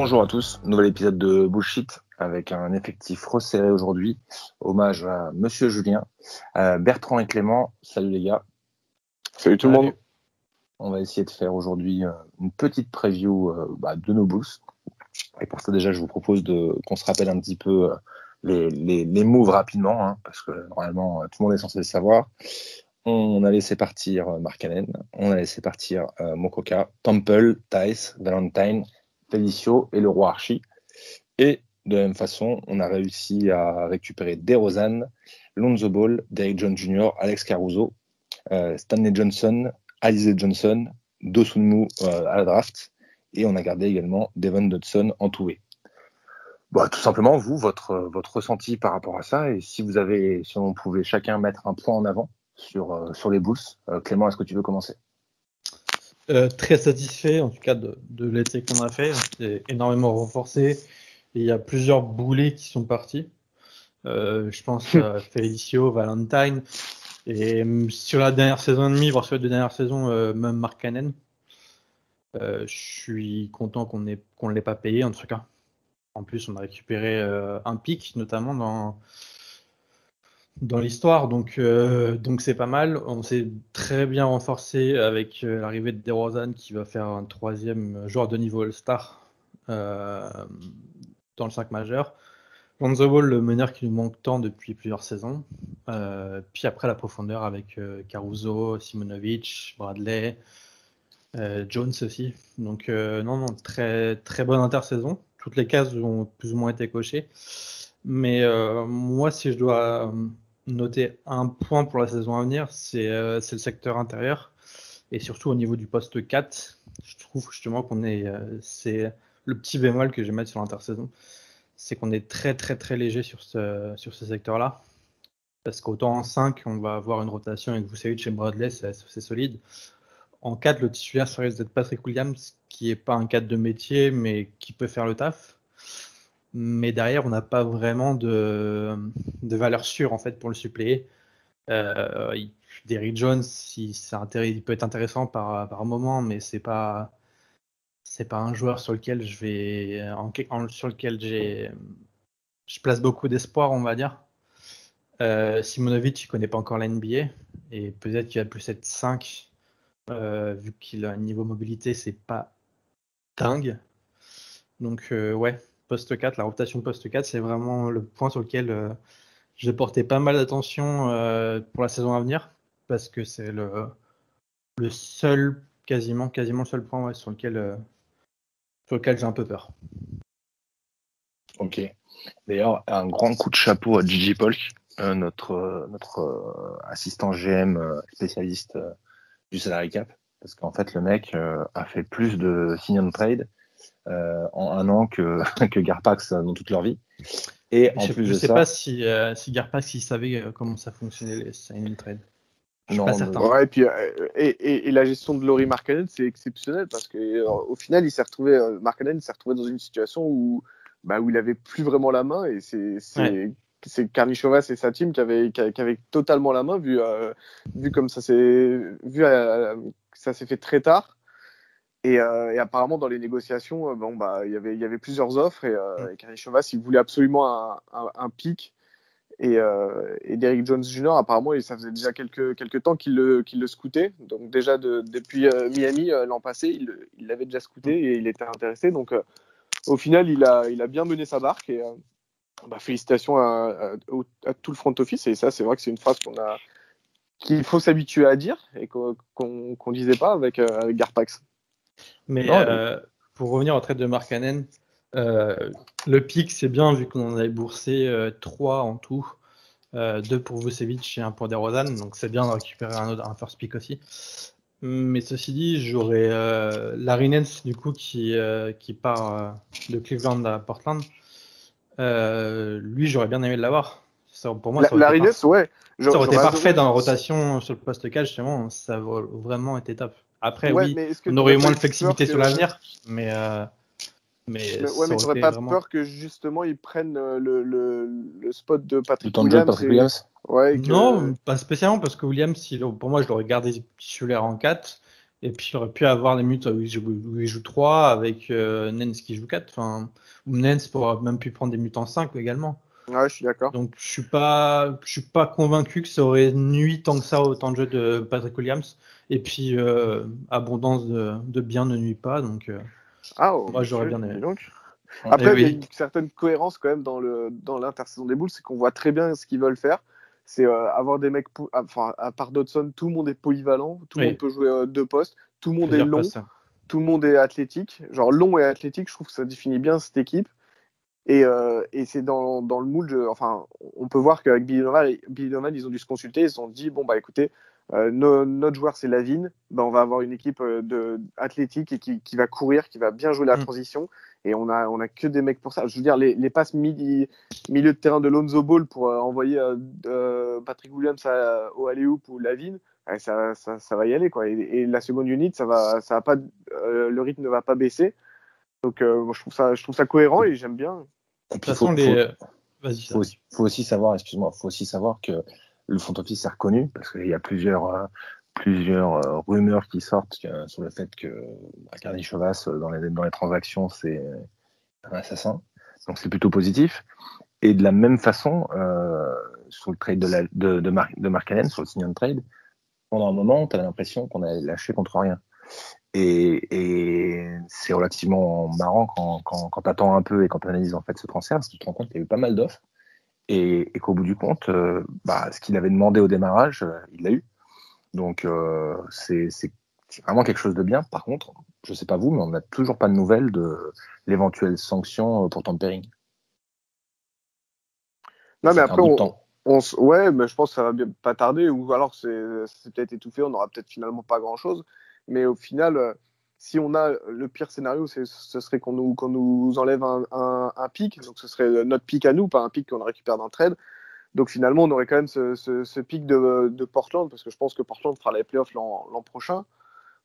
Bonjour à tous, nouvel épisode de Bullshit avec un effectif resserré aujourd'hui. Hommage à Monsieur Julien, euh, Bertrand et Clément. Salut les gars. Salut tout le monde. On va essayer de faire aujourd'hui euh, une petite preview euh, bah, de nos Bulls. Et pour ça déjà, je vous propose de qu'on se rappelle un petit peu les, les, les moves rapidement, hein, parce que normalement tout le monde est censé le savoir. On a laissé partir Mark Allen, on a laissé partir Mokoka, Temple, Tice, Valentine, Felicio et le roi Archie. Et de la même façon, on a réussi à récupérer DeRozan, Lonzo Ball, Derrick Jones Jr., Alex Caruso, euh, Stanley Johnson, Alize Johnson, Dosunmu euh, à la draft, et on a gardé également Devon Dodson en tout bah, tout simplement, vous, votre, votre ressenti par rapport à ça, et si vous avez, si on pouvait chacun mettre un point en avant sur, euh, sur les Bulls. Clément, est-ce que tu veux commencer? Très satisfait, en tout cas, de, de l'été qu'on a fait. C'est énormément renforcé il y a plusieurs boulets qui sont partis. Euh, je pense à Felicio, Valentine. Et euh, sur la dernière saison et demie, voire sur la dernière saison, euh, même Mark Cannon. je suis content qu'on ne l'ait pas payé, en tout cas. En plus, on a récupéré un pic, notamment dans, dans l'histoire. Donc, donc c'est pas mal. On s'est très bien renforcé avec l'arrivée de DeRozan qui va faire un troisième joueur de niveau All-Star dans le 5 majeur. Lonzo Ball, le meneur qui nous manque tant depuis plusieurs saisons. Euh, puis après la profondeur avec euh, Caruso, Simonovic, Bradley, euh, Jones aussi. Donc non, non, très, très bonne intersaison. Toutes les cases ont plus ou moins été cochées. Mais moi, si je dois noter un point pour la saison à venir, c'est le secteur intérieur. Et surtout au niveau du poste 4, je trouve justement qu'on est, c'est le petit bémol que je vais mettre sur l'intersaison, c'est qu'on est très très très léger sur ce, secteur-là. Parce qu'autant en 5, on va avoir une rotation avec Vucevic et Bradley, c'est solide. En 4, le titulaire serait d'être Patrick Williams, qui n'est pas un 4 de métier, mais qui peut faire le taf. Mais derrière, on n'a pas vraiment de, de, valeur sûre en fait pour le suppléer. Euh, Jones, il, il, peut être intéressant par, par moment, mais c'est pas c'est pas un joueur sur lequel je vais en, sur lequel j'ai je place beaucoup d'espoir on va dire. Euh, Simonovic il connaît pas encore la NBA et peut-être qu'il va plus être 5 euh, vu qu'il a un niveau mobilité c'est pas dingue. Donc euh, ouais poste 4 la rotation poste 4 c'est vraiment le point sur lequel euh, je vais porter pas mal d'attention pour la saison à venir parce que c'est le seul quasiment quasiment seul point sur lequel sur lequel j'ai un peu peur. Ok. D'ailleurs, un grand coup de chapeau à Gigi Polk, euh, notre, euh, euh, assistant GM spécialiste du salary cap, parce qu'en fait, le mec a fait plus de sign on trade en un an que, que Garpax dans toute leur vie. Et en je, plus je sais pas si, si Garpax il savait comment ça fonctionnait les sign trade non, pas certain. et, puis, euh, et, et, la gestion de Laurie Markkanen, c'est exceptionnel parce qu'au euh, final, il s'est retrouvé, euh, Markkanen s'est retrouvé dans une situation où, bah, où il avait plus vraiment la main et c'est c'est c'est Karnichovas et sa team qui avaient, qui, avaient totalement la main vu, vu comme ça s'est vu ça s'est fait très tard. Et, et, apparemment, dans les négociations, bon, bah, il y avait, il y avait plusieurs offres et, euh, Karnichovas, il voulait absolument un, un, un pic et, euh, et Derrick Jones Jr., apparemment, ça faisait déjà quelques, quelques temps qu'il le, qu'il le scoutait. Donc déjà de, depuis euh, Miami euh, l'an passé, il l'avait déjà scouté et il était intéressé. Donc euh, au final, il a, il a bien mené sa barque. Et bah, félicitations à, à, tout le front office. Et ça, c'est vrai que c'est une phrase qu'on a qu'il faut s'habituer à dire et qu'on qu'on disait pas avec, avec Garpax. Mais pour revenir au trait de Mark Cannon, euh, le pic, c'est bien vu qu'on en avait boursé euh, 3 en tout. Euh, 2 pour Vucevic et 1 pour DeRozan. Donc c'est bien de récupérer un, autre, un first pick aussi. Mais ceci dit, j'aurais euh, Larry Nance du coup qui, euh, qui part euh, de Cleveland à Portland. Euh, lui, j'aurais bien aimé l'avoir. Pour moi, ça aurait, Larry Nance, ouais. Ça aurait été parfait dans la rotation sur le poste 4, justement. Ça aurait vraiment été top. Après, oui, on aurait moins de flexibilité sur l'avenir, mais mais, ouais, mais t'aurais pas peur que justement ils prennent euh, le, le, le spot de Patrick Williams, Patrick Williams Ouais, Non, pas spécialement parce que Williams, pour moi, je l'aurais gardé titulaire en 4. Et puis il aurait pu avoir les minutes où il joue, joue 3 avec euh, Nens qui joue 4. Enfin, ou Nens pourrait même pu prendre des minutes en 5 également. Ouais, je suis d'accord. Donc je suis pas, je suis pas convaincu que ça aurait nuit tant que ça au temps de jeu de Patrick Williams. Et puis euh, abondance de, de, bien ne nuit pas. Donc euh, ah, oh, moi j'aurais bien aimé. Donc. Après, il y a une certaine cohérence quand même dans le dans l'intersaison des boules, c'est qu'on voit très bien ce qu'ils veulent faire. C'est euh, avoir des mecs, enfin à part Dodson, tout le monde est polyvalent, tout le monde peut jouer deux postes, tout le monde est long, tout le monde est athlétique. Genre long et athlétique, je trouve que ça définit bien cette équipe. Et, euh, et c'est dans, dans, le moule, enfin, on peut voir qu'avec Billy Novan, ils ont dû se consulter, ils se sont dit, bon, bah écoutez, euh, notre joueur c'est Lavine, bah, on va avoir une équipe euh, de, athlétique et qui, qui, va courir, qui va bien jouer la mm. transition. Et on a, on a que des mecs pour ça. Je veux dire, les, les passes milieu de terrain de Lonzo Ball pour euh, envoyer Patrick Williams à, au Alley-Oop ou Lavine, ça, ça, ça, va y aller. Quoi. Et, et, la seconde unit, ça va, ça va pas, le rythme ne va pas baisser. Donc je, trouve ça, je trouve ça cohérent et j'aime bien. De toute façon, les. Faut, faut, aussi savoir, excuse-moi, faut aussi savoir que le front office est reconnu parce qu'il y a plusieurs, euh, plusieurs euh, rumeurs qui sortent sur le fait que Carly Chevas dans les, dans les transactions c'est un assassin. Donc c'est plutôt positif. Et de la même façon, euh, sur le trade de, la, de, Mark Allen, sur le sign trade, pendant un moment, tu as l'impression qu'on a lâché contre rien. Et, c'est relativement marrant quand, quand, tu attends un peu et quand tu analyses en fait ce transfert, parce que tu te rends compte qu'il y a eu pas mal d'offres et, qu'au bout du compte, euh, bah, ce qu'il avait demandé au démarrage, euh, il l'a eu. Donc euh, c'est vraiment quelque chose de bien. Par contre, je sais pas vous, mais on n'a toujours pas de nouvelles de l'éventuelle sanction pour tampering. Non, mais après, on, ouais, mais je pense que ça va bien pas tarder, ou alors c'est peut-être étouffé, on n'aura peut-être finalement pas grand-chose. Mais au final, si on a le pire scénario, ce serait qu'on nous, nous enlève un, un, pic. Donc ce serait notre pic à nous, pas un pic qu'on récupère d'un trade. Donc finalement, on aurait quand même ce, ce, pic de, de, Portland, parce que je pense que Portland fera les playoffs l'an prochain.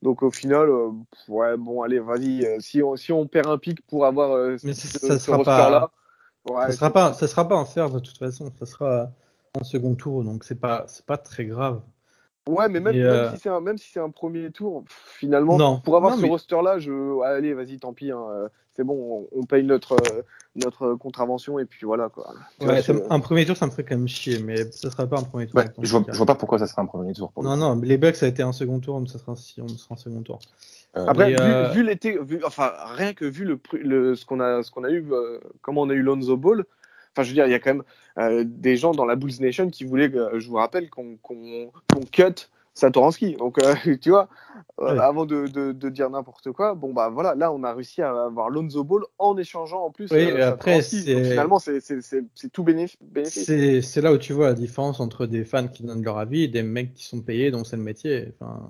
Donc au final, euh, ouais, bon, allez, vas-y. Euh, si, on, si on perd un pic pour avoir Mais ça, ce, roster-là, ouais, ça sera pas, ça sera pas en faire de toute façon. Ça sera en second tour, donc c'est pas, c'est pas très grave. Ouais, mais même, euh, si c'est un, même si c'est un premier tour, finalement, pour avoir ce roster-là, je, allez, vas-y, tant pis, hein, euh, c'est bon, on, paye notre, euh, notre contravention et puis voilà quoi. Ouais, un premier tour, ça me ferait quand même chier, mais ça sera pas un premier tour. je, vois, vois, pas pourquoi ça sera un premier tour. non, non, les Bucks ça a été un second tour, mais ça sera, si on sera un second tour. Après, vu, vu l'été, enfin rien que vu le, le ce qu'on a, ce qu'on a eu, comment on a eu Lonzo Ball. Enfin, je veux dire, il y a quand même euh, des gens dans la Bulls Nation qui voulaient, je vous rappelle, qu'on cut Satoransky. Donc, euh, tu vois, euh, avant de, de, dire n'importe quoi, bon, bah voilà, là, on a réussi à avoir Lonzo Ball en échangeant en plus. Oui, après, finalement, c'est tout bénéfice. C'est là où tu vois la différence entre des fans qui donnent leur avis et des mecs qui sont payés, dont c'est le métier. Enfin,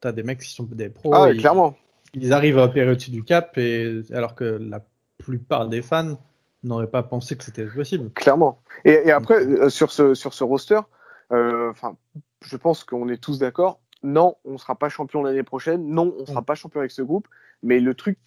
tu as des mecs qui sont des pros. Ah, clairement. Ils arrivent à opérer au-dessus du cap, et, alors que la plupart des fans n'aurait pas pensé que c'était possible. Clairement. Et, après, euh, sur, ce, sur ce roster, euh, enfin, je pense qu'on est tous d'accord. Non, on ne sera pas champion l'année prochaine. Non, on ne sera mm. pas champion avec ce groupe. Mais le truc,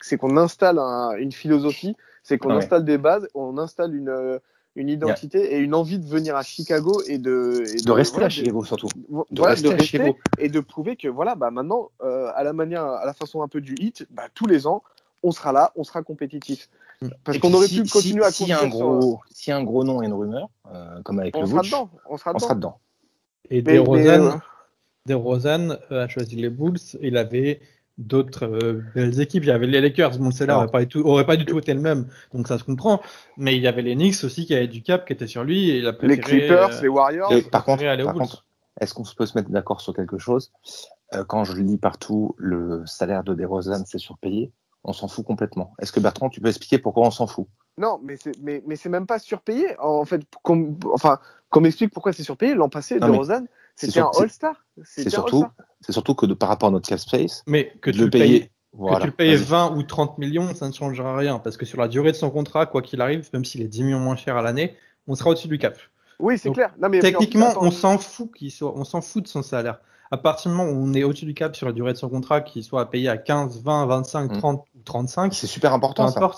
c'est qu'on installe une philosophie, c'est qu'on installe des bases, on installe une, une identité et une envie de venir à Chicago et de, de, rester à Chicago surtout. De, rester, à Chicago. et de prouver que voilà, bah maintenant, euh, à la manière, à la façon un peu du hit, bah, tous les ans, on sera là, on sera compétitif. Parce qu'on aurait pu continuer à si un gros, Si un gros nom et une rumeur, euh, comme avec on le sera dedans, on sera, dedans. Et DeRozan, euh, euh, a choisi les Bulls. Il avait d'autres belles équipes. Il y avait les Lakers. Bon, celle-là n'aurait pas, aurait pas du tout été le même, donc ça se comprend. Mais il y avait les Knicks aussi qui avaient du cap, qui était sur lui. Et il a les Clippers, les Warriors. par contre, est-ce qu'on peut se mettre d'accord sur quelque chose? Quand je lis partout, le salaire de DeRozan, c'est surpayé on s'en fout complètement. Est-ce que Bertrand, tu peux expliquer pourquoi on s'en fout? Non, mais c'est mais, mais même pas surpayé. En fait, comme, enfin, qu'on m'explique pourquoi c'est surpayé. L'an passé, de Rosanne, c'était un All-Star. C'est surtout, c'est surtout que de, par rapport à notre cap space, mais que tu le payes. que tu le payes 20 ou 30 millions, ça ne changera rien. Parce que sur la durée de son contrat, quoi qu'il arrive, même s'il est 10 millions moins cher à l'année, on sera au-dessus du cap. Oui, c'est clair. techniquement, on s'en fout qu'il soit, on s'en fout de son salaire à partir du moment où on est au-dessus du cap sur la durée de son contrat, qu'il soit payé à 15, 20, 25, 30 ou 35, c'est super important. ça.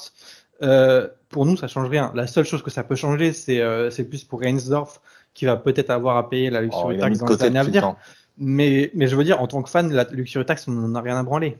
Euh, pour nous, ça change rien. La seule chose que ça peut changer, c'est euh, plus pour Reinsdorf qui va peut-être avoir à payer la luxury oh, tax dans les années à venir. Mais, mais je veux dire, en tant que fan, la Luxury Tax, on n'a rien à branler.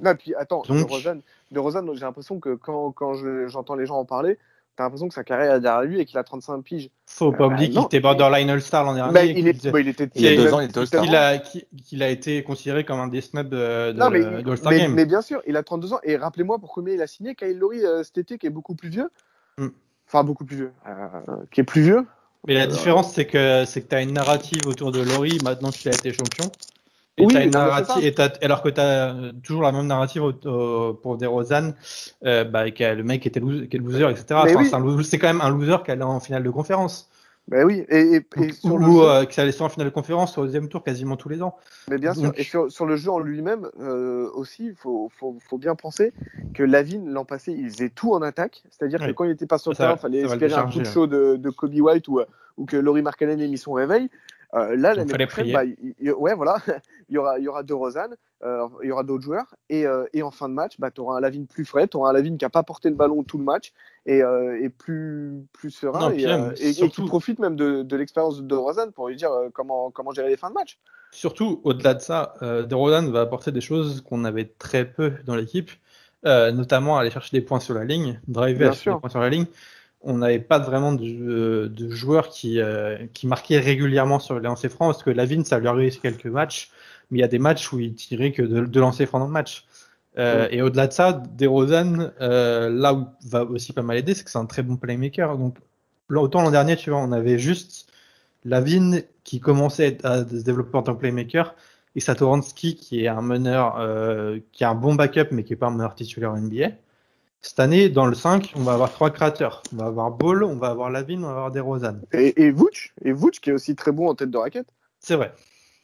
Non, puis attends, de Rosanne, de j'ai l'impression que quand, quand j'entends les gens en parler, t'as l'impression que sa carrière est derrière lui et qu'il a 35 piges. Faut pas oublier qu'il était borderline All-Star l'an dernier. Mais il, est, il était il y a deux ans, il était Il a, qu'il a été considéré comme un des snubs de, mais, All-Star Game. Mais bien sûr, il a 32 ans. Et rappelez-moi pour combien il a signé Kyle Lowry euh, cet été, qui est beaucoup plus vieux. Mm. Enfin, beaucoup plus vieux. Euh, qui est plus vieux. Mais la différence, c'est que c'est que tu as une narrative autour de Laurie maintenant qu'il a été champion. Et oui, une narrative, alors que tu as euh, toujours la même narrative pour DeRozan, euh, bah, le mec était loser, qui est loser, etc. c'est quand même un loser qui allait en finale de conférence. Ben oui, et, et, sur ou euh, qui allait en finale de conférence au deuxième tour quasiment tous les ans. Mais bien sûr, et sur, sur, le jeu en lui-même euh, aussi, il faut, faut, faut, bien penser que Lavine l'an passé, il faisait tout en attaque, c'est-à-dire que quand il n'était pas sur le terrain, il fallait espérer un coup de chaud de, de Kobe White ou, ou que Laurie Markkanen ait mis son réveil. Euh, là, l'année prochaine, bah, ouais, voilà, il y aura, il y aura deux Rosanne, euh, il y aura d'autres joueurs, et, euh, et, en fin de match, bah, tu auras un Lavine plus frais, tu auras un Lavine qui n'a pas porté le ballon tout le match et, euh, et plus, plus serein, et, et, qui profite même de, de l'expérience de Rosanne pour lui dire comment, comment gérer les fins de match. Surtout, au-delà de ça, de Rosanne va apporter des choses qu'on avait très peu dans l'équipe, notamment aller chercher des points sur la ligne, driver des points sur la ligne on n'avait pas vraiment de, de joueurs qui, euh, qui marquaient régulièrement sur les lancers francs, parce que Lavine, ça lui arrivé sur quelques matchs, mais il y a des matchs où il tirait que de, de lancers francs dans le match. Euh, et au-delà de ça, DeRozan, euh, là où va aussi pas mal aider, c'est que c'est un très bon playmaker. Donc, autant l'an dernier, tu vois, on avait juste Lavine qui commençait à se développer en tant que playmaker, et Satoransky qui est un meneur, euh, qui a un bon backup, mais qui est pas un meneur titulaire NBA. Cette année, dans le 5, on va avoir trois créateurs. On va avoir Ball, on va avoir Lavine, on va avoir des Et, et Vooch, et Vooch qui est aussi très bon en tête de raquette. C'est vrai.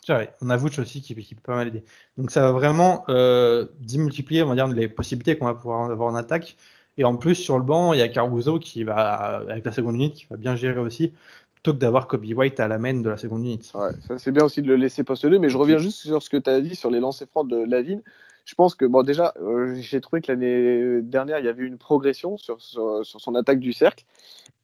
vrai. On a Vooch aussi qui, qui, peut pas mal aider. Donc ça va vraiment euh, démultiplier, on va dire, les possibilités qu'on va pouvoir avoir en attaque. Et en plus, sur le banc, il y a Caruso qui va, avec la seconde unité, qui va bien gérer aussi, plutôt que d'avoir Kobe White à la main de la seconde unité. Ouais, ça c'est bien aussi de le laisser postuler, mais je reviens juste sur ce que tu as dit sur les lancers francs de Lavine je pense que, bon, déjà, euh, j'ai trouvé que l'année dernière, il y avait une progression sur, sur, son attaque du cercle.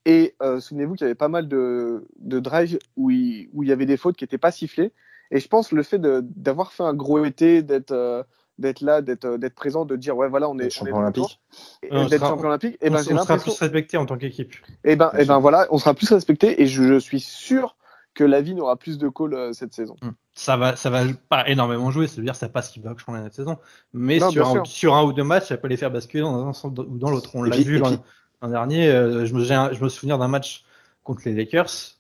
Et euh, souvenez-vous qu'il y avait pas mal de, de drives où il, où il y avait des fautes qui n'étaient pas sifflées. Et je pense le fait d'avoir fait un gros été, d'être euh, d'être là, d'être d'être présent, de dire ouais voilà on est champion olympique, d'être champion olympique, et ben on, on sera plus respecté en tant qu'équipe. Et ben et ben voilà, on sera plus respecté et je, je suis sûr que la vie n'aura plus de calls euh, cette saison. Hmm. Ça va, ça va pas énormément jouer, c'est-à-dire ça passe qui va changer cette saison. Mais sur, un, sur, un, ou deux matchs, ça peut les faire basculer dans un sens ou dans l'autre. On l'a vu l'an dernier. Euh, je, me, je me souviens d'un match contre les Lakers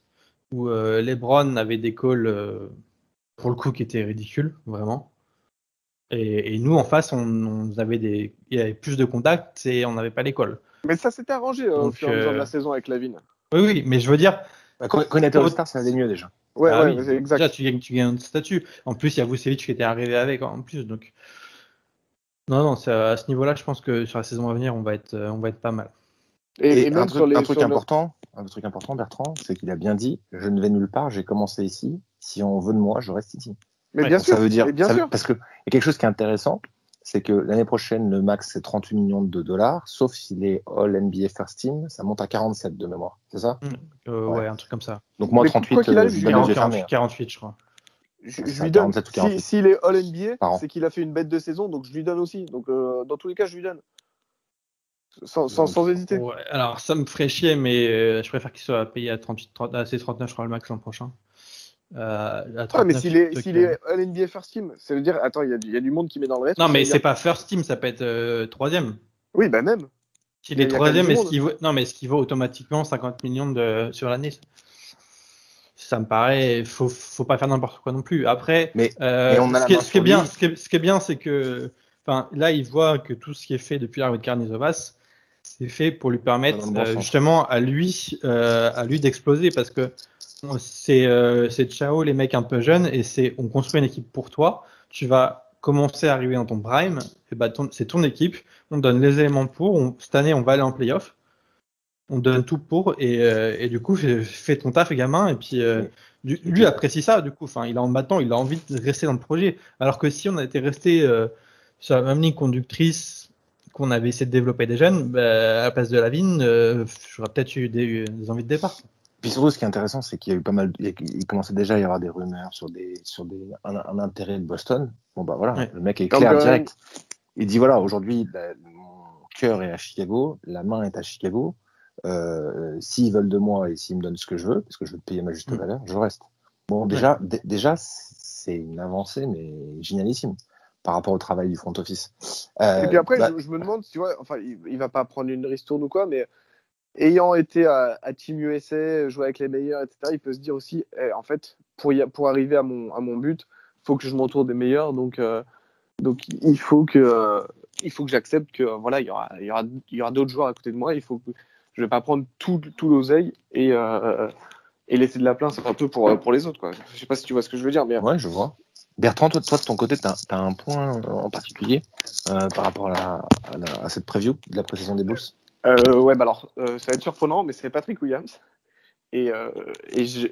où euh, LeBron avait des calls pour le coup qui étaient ridicules, vraiment. Et, nous, en face, on, avait des, il y avait plus de contacts et on n'avait pas les calls. Mais ça s'était arrangé au fur et à mesure de la saison avec Lavine. Oui, oui, mais je veux dire, bah, Connaître Star, ça allait mieux déjà. Ouais, ah ouais, exact. Déjà, tu gagnes, tu gagnes un statut. En plus, il y a Vucevic qui était arrivé avec en plus. Donc, non, non, à ce niveau-là, je pense que sur la saison à venir, on va être, on va être pas mal. Et, même un truc, sur les, un truc important, un truc important, Bertrand, c'est qu'il a bien dit je ne vais nulle part, j'ai commencé ici. Si on veut de moi, je reste ici. Mais bien sûr, ça veut dire, bien sûr. parce que y a quelque chose qui est intéressant, c'est que l'année prochaine, le max, c'est 38 millions de dollars, sauf s'il est All NBA First Team, ça monte à 47 de mémoire. C'est ça? Mmh. euh, ouais. un truc comme ça. Donc moi, 38, euh, je 48, 48, je crois. Je, lui donne. S'il est All NBA, c'est qu'il a fait une bête de saison, donc je lui donne aussi. Donc euh, dans tous les cas, je lui donne. Sans, sans, sans hésiter. alors ça me ferait chier, mais je préfère qu'il soit payé à 38, 30, à 39, je crois, le max l'an prochain. Euh, mais s'il est, s'il est NBA First Team, ça veut dire, attends, il y, y, a du monde qui met dans le reste. Non, mais c'est pas First Team, ça peut être euh, troisième. Oui, bah même. S'il est troisième, est-ce qu'il vaut... non, mais est-ce qu'il vaut automatiquement 50 millions de... sur l'année? Ça me paraît, faut, faut pas faire n'importe quoi non plus. Après, mais, euh, on a ce, qui est, ce, qui est bien, ce, qui est, ce qui est bien, c'est que, enfin, là, il voit que tout ce qui est fait depuis l'arrivée de Carnizovas, c'est fait pour lui permettre euh, justement à lui, à lui d'exploser parce que c'est euh, ciao les mecs un peu jeunes et c'est on construit une équipe pour toi. Tu vas commencer à arriver dans ton prime, et bah c'est ton équipe. On donne les éléments pour. cette année, on va aller en playoff. On donne tout pour et, euh, et du coup fais, ton taf gamin et puis euh, lui apprécie ça du coup. Enfin, il a maintenant il a envie de rester dans le projet. Alors que si on a été resté euh, sur la même ligne conductrice qu'on avait essayé de développer des jeunes, bah, à la place de la vigne, j'aurais peut-être eu des, des envies de départ. Puis surtout, ce qui est intéressant, c'est qu'il y a eu pas mal, il commençait déjà à y avoir des rumeurs sur des, sur des, un, intérêt de Boston. Bon bah voilà, le mec est clair direct. Il dit voilà, aujourd'hui, mon cœur est à Chicago, la main est à Chicago. Euh, s'ils veulent de moi et s'ils me donnent ce que je veux, parce que je veux payer ma juste mm. valeur, je reste. Bon, déjà, déjà, c'est une avancée, mais génialissime par rapport au travail du front office. Euh, et puis après, bah je, me demande, tu vois, enfin, il, il va pas prendre une ristourne ou quoi, mais ayant été à, Team USA, jouer avec les meilleurs, etc., il peut se dire aussi, eh, en fait, pour, pour arriver à mon, à mon but, il faut que je m'entoure des meilleurs. Donc, euh, donc il faut que, euh, il faut que j'accepte que voilà, il y aura, il y aura, il y aura d'autres joueurs à côté de moi. Il faut que je vais pas prendre tout, tout l'oseille et, euh, et laisser de la place un peu pour, pour les autres. Quoi. Je sais pas si tu vois ce que je veux dire. Mais... Ouais, je vois. Bertrand, toi, toi de ton côté, tu as, un point en particulier par rapport à, cette preview de la précision des Bulls? Euh, ouais, bah alors, euh, ça va être surprenant, mais c'est Patrick Williams. Et, euh,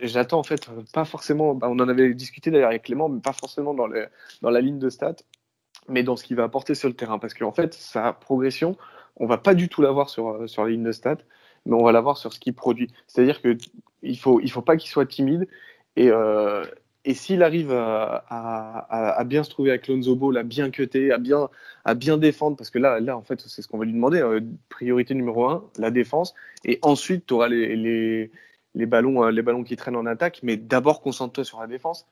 j'attends en fait pas forcément, bah, on en avait discuté d'ailleurs avec Clément, mais pas forcément dans, la ligne de stats, mais dans ce qu'il va apporter sur le terrain. Parce qu'en fait, sa progression, on va pas du tout la voir sur, sur la ligne de stats, mais on va la voir sur ce qu'il produit. C'est-à-dire qu'il ne faut, il faut pas qu'il soit timide. Et, euh, et s'il arrive à, bien se trouver avec Lonzo Ball, à bien cutter, à bien, défendre, parce que là, en fait, c'est ce qu'on va lui demander. Hein, priorité numéro un, la défense. Et ensuite, tu auras les, ballons, euh, les ballons qui traînent en attaque. Mais d'abord, concentre-toi sur la défense.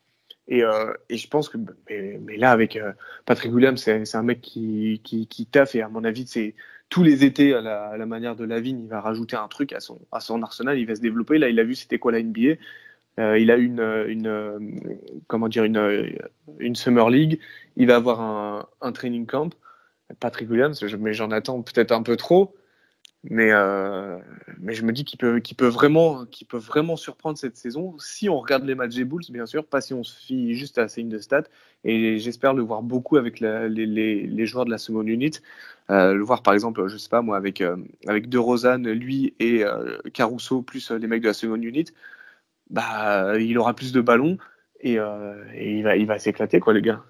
Et, euh, je pense que, mais, là, avec euh, Patrick Williams, c'est un mec qui, qui, taffe. Et à mon avis, c'est tous les étés, à la, manière de Lavigne, il va rajouter un truc à son arsenal. Il va se développer. Là, il a vu c'était quoi la NBA. Euh, il a une, une, comment dire, une, une Summer League. Il va avoir un, un training camp. Patrick Williams, mais j'en attends peut-être un peu trop. Mais, euh, mais je me dis qu'il peut, qu'il peut, vraiment, qu'il peut vraiment surprendre cette saison si on regarde les matchs des Bulls, bien sûr, pas si on se fie juste à la signe de stats. Et j'espère le voir beaucoup avec les, les, les, joueurs de la seconde unit. Euh, le voir par exemple, je sais pas moi, avec, avec De lui et Caruso, plus les mecs de la seconde unit bah, il aura plus de ballons et, euh, et il va, il va s'éclater, quoi, le gars.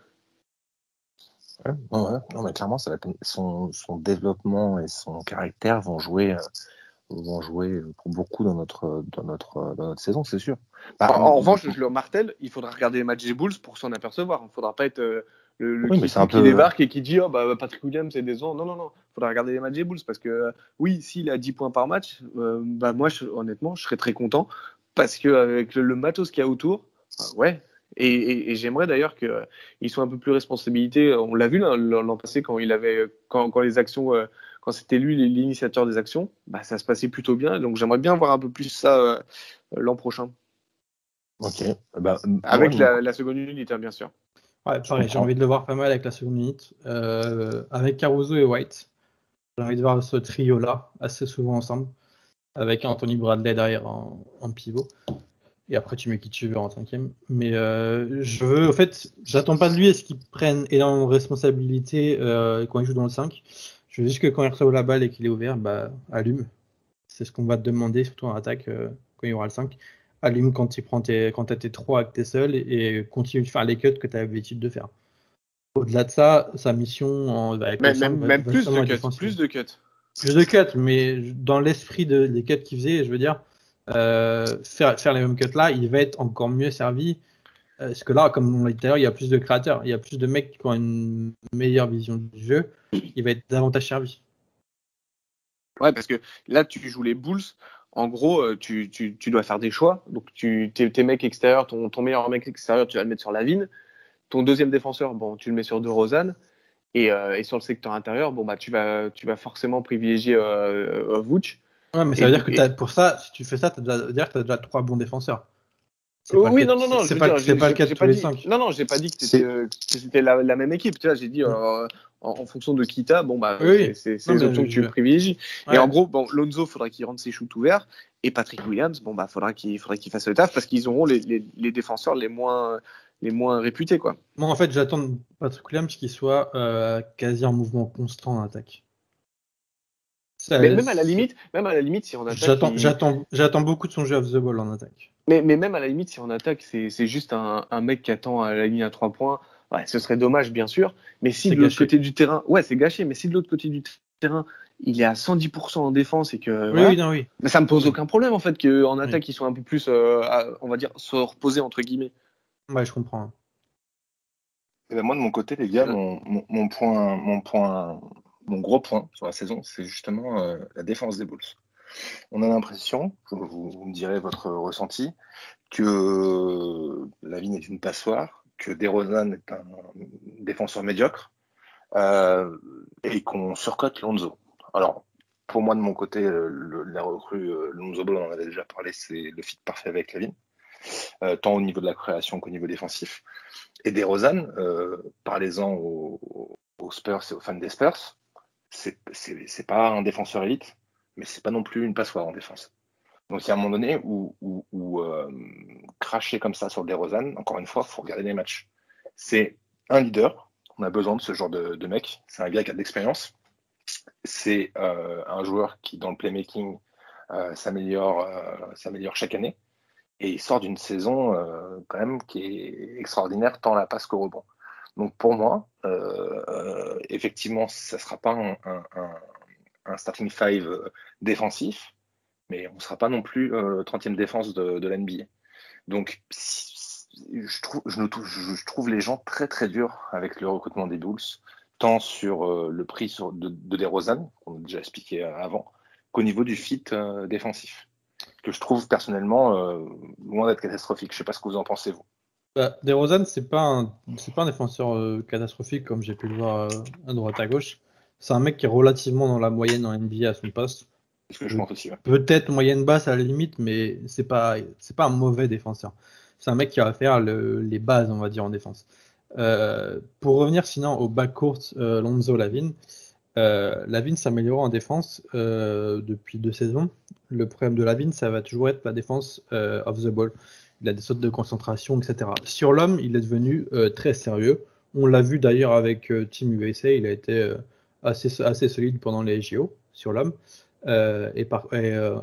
Ouais, ouais. Non, mais clairement, ça va son, son, développement et son caractère vont jouer, euh, vont jouer pour beaucoup dans notre, dans notre, dans notre saison, c'est sûr. Bah, en, revanche, je le martèle, il faudra regarder les matchs des Bulls pour s'en apercevoir. Il ne faudra pas être euh, le, le qui, qui débarque et qui dit oh, bah, Patrick Williams c'est des ans. Non, non, non. Il faudra regarder les matchs des Bulls parce que oui, s'il a 10 points par match, bah, moi, honnêtement, je serais très content parce qu'avec le, le, matos qu'il y a autour, ouais. Et, j'aimerais d'ailleurs qu'il soit un peu plus responsabilité. On l'a vu l'an passé quand il avait, quand, les actions, euh, quand c'était lui l'initiateur des actions, bah, ça se passait plutôt bien. Donc j'aimerais bien voir un peu plus ça euh, l'an prochain. Ok. Bah, avec la, seconde unité, hein, bien sûr. Ouais, pareil, j'ai envie de le voir pas mal avec la seconde unité. Euh, avec Caruso et White, j'ai envie de voir ce trio-là assez souvent ensemble avec Anthony Bradley derrière en, pivot. Et après, tu mets qui tu veux en cinquième. Mais euh, je veux, en fait, j'attends pas de lui à ce qu'il prenne énormément de responsabilités euh, quand il joue dans le 5. Je veux juste que quand il reçoit la balle et qu'il est ouvert, bah, allume. C'est ce qu'on va te demander, surtout en attaque, euh, quand il y aura le 5. Allume quand tu prends tes, quand as tes 3 avec tes seuls et, continue de faire les cuts que tu as l'habitude de faire. Au-delà de ça, sa mission en, avec même, même, plus, de cuts, plus de cuts plus de cuts, mais dans l'esprit de, des cuts qu'il faisait, je veux dire, euh, faire, les mêmes cuts là, il va être encore mieux servi. Euh, parce que là, comme on l'a dit tout il y a plus de créateurs, il y a plus de mecs qui ont une meilleure vision du jeu, il va être davantage servi. Ouais, parce que là, tu joues les Bulls. En gros, euh, tu, dois faire des choix. Donc, tes, mecs extérieurs, ton, ton meilleur mec extérieur, tu vas le mettre sur la vigne. Ton deuxième défenseur, bon, tu le mets sur De Rosanne. Et, euh, et, sur le secteur intérieur, bon, bah, tu, vas, tu vas forcément privilégier euh, Vouch. Ouais, mais ça veut dire que as, pour ça, si tu fais ça, ça veut dire que tu as déjà trois bons défenseurs. Oui, non, non, non. C'est pas, dire, pas, le cas de tous les cinq. Non, non, j'ai pas dit que c'était la, la, même équipe. Tu vois, j'ai dit euh, en, en, fonction de Kita, bon, bah, oui, c'est les options que tu privilégies. Ouais. Et en gros, bon, Lonzo, faudra qu'il rentre ses shoots ouverts. Et Patrick Williams, bon, bah, faudra qu'il qu fasse le taf parce qu'ils auront les, les, les, défenseurs les moins, les moins réputés. Quoi. Moi, en fait, j'attends de Patrick Williams qu'il soit euh, quasi en mouvement constant en attaque. mais même à la limite, même à la limite, si on attaque, j'attends, beaucoup de son jeu off the ball en attaque. Mais, mais même à la limite, si on attaque, c'est, c'est juste un, un, mec qui attend à la ligne à trois points. Ouais, ce serait dommage, bien sûr. Mais si de l'autre côté du terrain, ouais, c'est gâché. Mais si de l'autre côté du terrain, il est à 110% en défense et que. Oui, oui, non, oui. Mais ça me pose aucun problème en fait qu'en attaque, ils soient un peu plus, euh, on va dire, se reposer entre guillemets. Ouais, je comprends. Et ben moi, de mon côté, les gars, mon, mon, point, mon, point, mon gros point sur la saison, c'est justement euh, la défense des Bulls. On a l'impression, vous, vous, me direz votre ressenti, que la ligne est une passoire, que DeRozan est un défenseur médiocre euh, et qu'on surcote Lonzo. Alors, pour moi, de mon côté, le, la recrue euh, Lonzo Ball, on en avait déjà parlé, c'est le fit parfait avec Lavin, euh, tant au niveau de la création qu'au niveau défensif. Et DeRozan, euh, parlez-en aux, Spurs et aux fans des Spurs, c'est pas un défenseur élite, mais c'est pas non plus une passoire en défense. Donc il y a un moment donné où, euh, cracher comme ça sur DeRozan, encore une fois, il faut regarder les matchs. C'est un leader, on a besoin de ce genre de, mec, c'est un gars qui a de l'expérience, c'est un joueur qui dans le playmaking s'améliore chaque année, et il sort d'une saison euh, quand même qui est extraordinaire tant la passe qu'au rebond. Donc pour moi, euh, effectivement, ça ne sera pas un, un, un, starting five défensif, mais on ne sera pas non plus euh, 30e défense de, de l'NBA. Donc je trouve, je, je, trouve les gens très très durs avec le recrutement des Bulls, tant sur euh, le prix sur, de, de DeRozan, qu'on a déjà expliqué avant, qu'au niveau du fit euh, défensif, que je trouve personnellement euh, loin d'être catastrophique. Je ne sais pas ce que vous en pensez, vous. Bah, DeRozan, pas un, c'est pas un défenseur euh, catastrophique comme j'ai pu le voir euh, à droite à gauche. C'est un mec qui est relativement dans la moyenne en NBA à son poste. Ce que je pense aussi. Ouais. Peut-être moyenne basse à la limite, mais c'est pas, c'est pas un mauvais défenseur. C'est un mec qui va faire le, les bases, on va dire, en défense. Pour revenir sinon au backcourt Lonzo Lavin, euh, Lavin s'améliore en défense euh, depuis deux saisons. Le problème de Lavin, ça va toujours être la défense euh, off the ball. Il a des sautes de concentration, etc. Sur l'homme, il est devenu euh, très sérieux. On l'a vu d'ailleurs avec Team USA, il a été assez, solide pendant les JO sur l'homme. Et,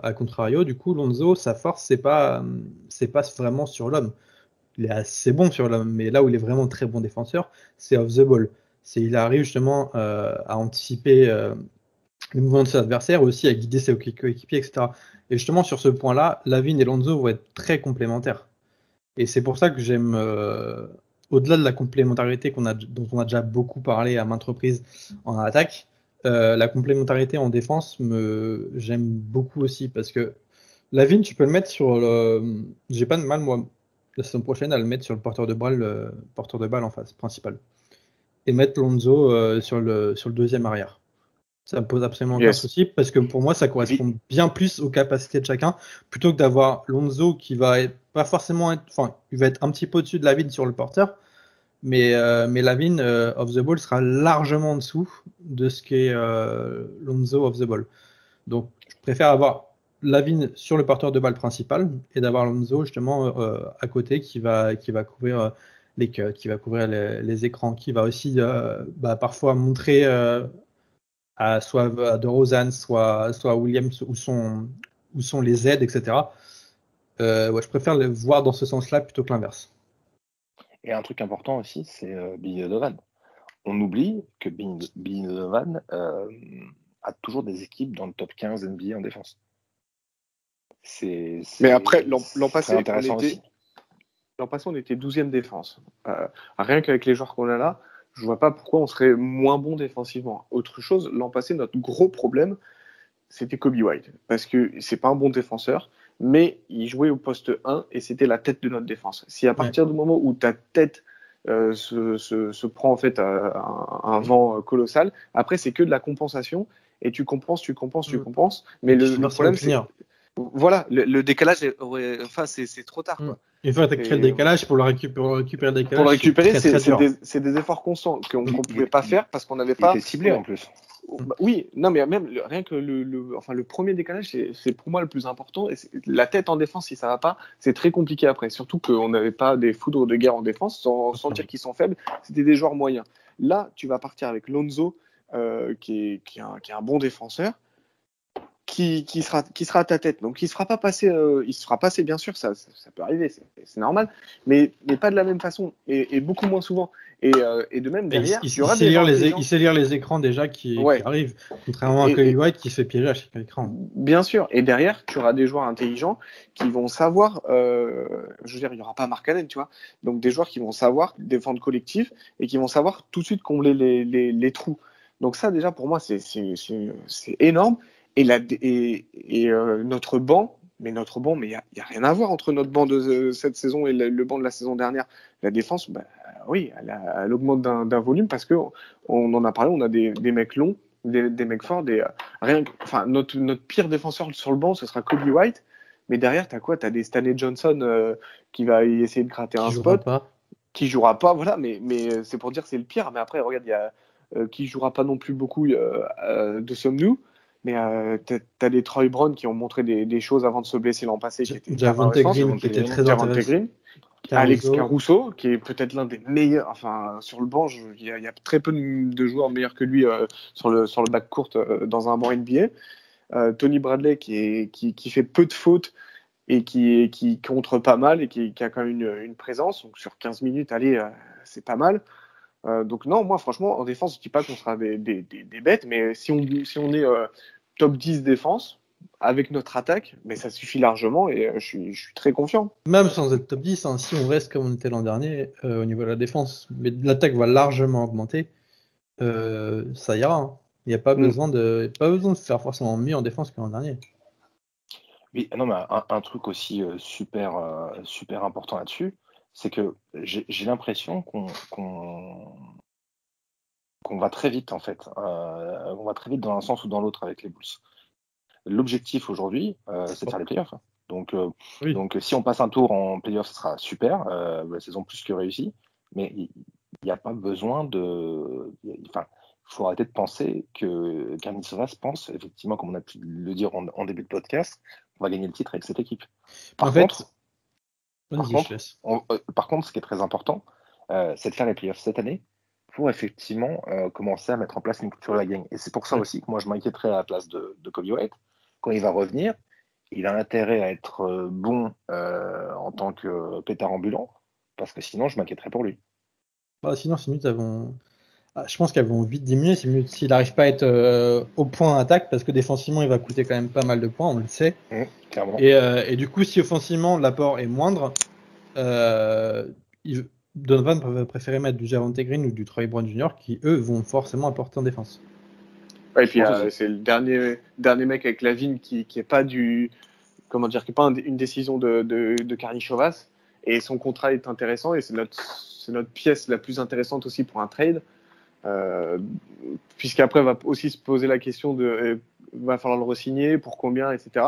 à contrario, du coup, Lonzo, sa force, c'est pas, pas vraiment sur l'homme. Il est assez bon sur l'homme, mais là où il est vraiment très bon défenseur, c'est off the ball. C'est il arrive justement euh, à anticiper les mouvements de ses adversaires, aussi à guider ses coéquipiers, etc. Et justement, sur ce point-là, Lavine et Lonzo vont être très complémentaires. Et c'est pour ça que j'aime, au-delà de la complémentarité dont on a déjà beaucoup parlé à maintes reprises en attaque, euh, la complémentarité en défense, me... j'aime beaucoup aussi parce que Lavine, tu peux le mettre sur le. J'ai pas de mal, moi, la saison prochaine, à le mettre sur le porteur de balle, le porteur de balle en face, principal. Et mettre Lonzo euh, sur, le, sur le deuxième arrière. Ça me pose absolument aucun yes. souci parce que pour moi, ça correspond oui. bien plus aux capacités de chacun plutôt que d'avoir Lonzo qui va être, pas forcément être. Enfin, il va être un petit peu au-dessus de Lavine sur le porteur mais, euh, mais Lavin euh, off the ball sera largement en dessous de ce qu'est euh, Lonzo off the ball. Donc, je préfère avoir Lavin sur le porteur de balle principal et d'avoir Lonzo justement euh, à côté qui va, qui va couvrir les cuts, qui va couvrir les, les écrans, qui va aussi bah, parfois montrer à soit à DeRozan, soit, soit à Williams où sont, où sont les aides, etc. ouais, je préfère le voir dans ce sens-là plutôt que l'inverse. Et un truc important aussi, c'est euh, Billy Donovan. On oublie que Billy, Billy Donovan euh, a toujours des équipes dans le top 15 NBA en défense. C'est, Mais après, l'an, passé, on était, l'an passé, on était 12e défense. Euh, rien qu'avec les joueurs qu'on a là, je vois pas pourquoi on serait moins bon défensivement. Autre chose, l'an passé, notre gros problème, c'était Kobe White. Parce que c'est pas un bon défenseur mais il jouait au poste 1 et c'était la tête de notre défense. Si à partir ouais. du moment où ta tête euh, se, se, se, prend en fait un, un, vent colossal, après c'est que de la compensation et tu compenses, tu compenses, tu compenses. Mais le, le problème c'est voilà, le, le, décalage, est, enfin c'est trop tard. Quoi. Il faut créer le décalage pour le récupérer, récupérer le décalage. Pour le récupérer, c'est des, des, efforts constants qu'on ne pouvait pas faire parce qu'on n'avait pas ciblé en plus. Bah, oui, non, mais même rien que le, le, enfin, le premier décalage, c'est pour moi le plus important. Et la tête en défense, si ça va pas, c'est très compliqué après. Surtout qu'on n'avait pas des foudres de guerre en défense, sans, dire qu'ils sont faibles. C'était des joueurs moyens. Là, tu vas partir avec Lonzo, euh, qui, est, qui, est un, qui, est, un, bon défenseur, qui, qui, sera, qui sera à ta tête. Donc, il ne sera pas passé, euh, il sera passé, bien sûr, ça, ça, ça peut arriver, c'est normal, mais, mais pas de la même façon et, et beaucoup moins souvent. Et, euh, et de même derrière, il, il, sait lire les, il, sait lire les, écrans déjà qui, arrivent, contrairement à Kobe White qui se fait piéger à chaque écran. Bien sûr. Et derrière, tu auras des joueurs intelligents qui vont savoir. Euh, je veux dire, il n'y aura pas Mark Allen, tu vois. Donc des joueurs qui vont savoir défendre collectif et qui vont savoir tout de suite combler les, les, les trous. Donc ça, déjà, pour moi, c'est énorme. Et, la, et, et euh, notre banc, mais notre banc, mais il n'y a, a, rien à voir entre notre banc de cette saison et le, banc de la saison dernière. La défense, bah, oui, elle, elle augmente d'un volume parce que on en a parlé, on a des, des mecs longs, des, des, mecs forts, des, rien, enfin, notre, notre pire défenseur sur le banc, ce sera Kobe White. Mais derrière, tu as quoi? Tu as des Stanley Johnson euh, qui va essayer de gratter un spot. Pas. Qui jouera pas, voilà, mais, mais c'est pour dire c'est le pire. Mais après, regarde, il y a euh, qui jouera pas non plus beaucoup euh, euh de sommes-nous. Mais euh, tu as, des Troy Brown qui ont montré des, des choses avant de se blesser l'an passé. Javante Green qui était très intéressant. Alex Caruso, qui est peut-être l'un des meilleurs. Enfin, sur le banc, il y, y, a très peu de joueurs meilleurs que lui euh, sur, le, sur le bac court euh, dans un banc NBA. Euh, Tony Bradley, qui, est, qui, qui, fait peu de fautes et qui, qui contre pas mal et qui, qui a quand même une, une, présence. Donc, sur 15 minutes, allez, c'est pas mal. Donc, non, moi, franchement, en défense, je dis pas qu'on sera des, des, des, des, bêtes, mais si on, si on est top 10 défense avec notre attaque, mais ça suffit largement et euh, je suis, je suis très confiant. Même sans être top 10, hein, si on reste comme on était l'an dernier euh, au niveau de la défense, mais l'attaque va largement augmenter, euh, ça ira. Hein. Il n'y a pas, mm. besoin de, pas besoin de faire forcément mieux en défense que l'an dernier. Oui, non, mais un, un truc aussi euh, super, euh, super important là-dessus, c'est que j'ai l'impression qu'on va très vite en fait. on va très vite dans un sens ou dans l'autre avec les Bulls. L'objectif aujourd'hui, euh, c'est de faire les playoffs. Donc, euh, oui. donc, si on passe un tour en playoffs, ce sera super. Euh, la saison plus que réussie. Mais il n'y a pas besoin de. Enfin, il faut arrêter de penser que Sovas pense, effectivement, comme on a pu le dire en, en, début de podcast, on va gagner le titre avec cette équipe. Par, en contre, fait, par, contre, on, euh, par contre, ce qui est très important, euh, c'est de faire les playoffs cette année pour effectivement euh, commencer à mettre en place une culture de la gang. Et c'est pour ça aussi que moi, je m'inquiéterais à la place de, de Kobe White quand il va revenir, il a intérêt à être bon en tant que pétard ambulant, parce que sinon, je m'inquiéterais pour lui. Bah, sinon, ces minutes, vont... Ah, je pense qu'elles vont vite diminuer s'il n'arrive pas à être euh, au point attaque, parce que défensivement, il va coûter quand même pas mal de points, on le sait. Mmh, et, euh, et, du coup, si offensivement, l'apport est moindre, euh, il... Donovan va préférer mettre du Javante Green ou du Troy Brown Jr. qui, eux, vont forcément apporter en défense. Ouais, et puis c'est le dernier, dernier mec avec la vigne qui, qui est pas du, comment dire, qui est pas un, une décision de, de, de Carly Chauvas. Et son contrat est intéressant et c'est notre, c'est notre pièce la plus intéressante aussi pour un trade. Euh, Puisqu'après, va aussi se poser la question de, euh, va falloir le re-signer, pour combien, etc.